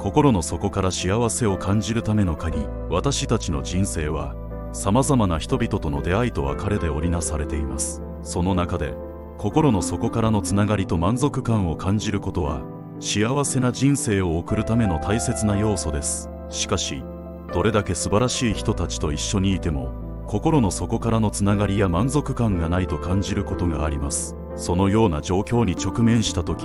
心の底から幸せを感じるための鍵私たちの人生は様々な人々との出会いと別れで織りなされています。その中で心の底からのつながりと満足感を感じることは幸せな人生を送るための大切な要素です。しかしどれだけ素晴らしい人たちと一緒にいても心の底からのつながりや満足感がないと感じることがあります。そのような状況に直面した時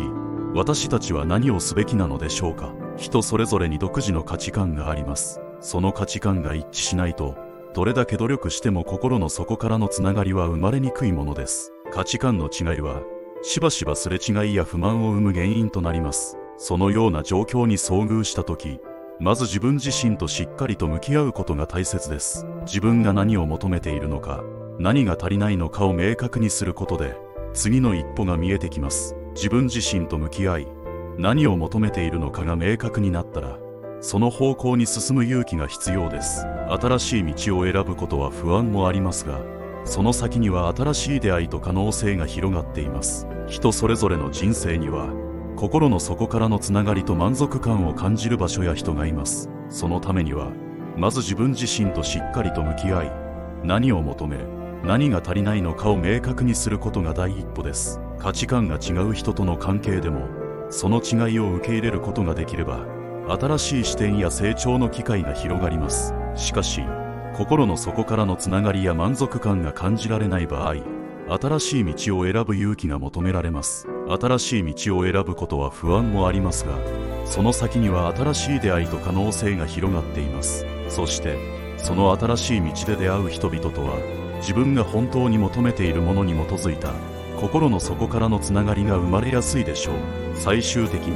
私たちは何をすべきなのでしょうか？人それぞれに独自の価値観があります。その価値観が一致しないとどれだけ努力しても心の底からのつながりは生まれにくいものです。価値観の違いはしばしばすれ違いや不満を生む原因となります。そのような状況に遭遇した時まず自分自身としっかりと向き合うことが大切です。自分が何を求めているのか何が足りないのかを明確にすることで次の一歩が見えてきます。自分自身と向き合い何を求めているのかが明確になったらその方向に進む勇気が必要です。新しい道を選ぶことは不安もありますがその先には新しい出会いと可能性が広がっています。人それぞれの人生には心の底からのつながりと満足感を感じる場所や人がいます。そのためにはまず自分自身としっかりと向き合い何を求め何が足りないのかを明確にすることが第一歩です。価値観が違う人との関係でもその違いを受け入れることができれば新しい視点や成長の機会が広がります。しかし心の底からのつながりや満足感が感じられない場合新しい道を選ぶ勇気が求められます。新しい道を選ぶことは不安もありますがその先には新しい出会いと可能性が広がっています。そしてその新しい道で出会う人々とは自分が本当に求めているものに基づいた心の底からのつながりが生まれやすいでしょう。最終的に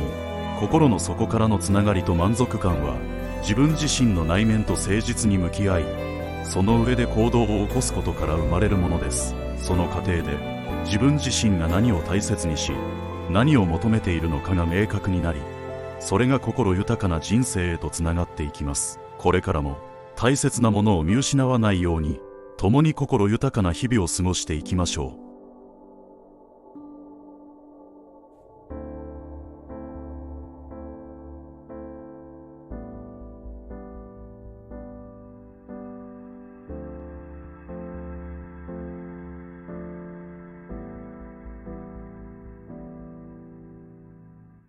心の底からのつながりと満足感は自分自身の内面と誠実に向き合いその上で行動を起こすことから生まれるものです。その過程で自分自身が何を大切にし何を求めているのかが明確になりそれが心豊かな人生へとつながっていきます。これからも大切なものを見失わないように共に心豊かな日々を過ごしていきましょう。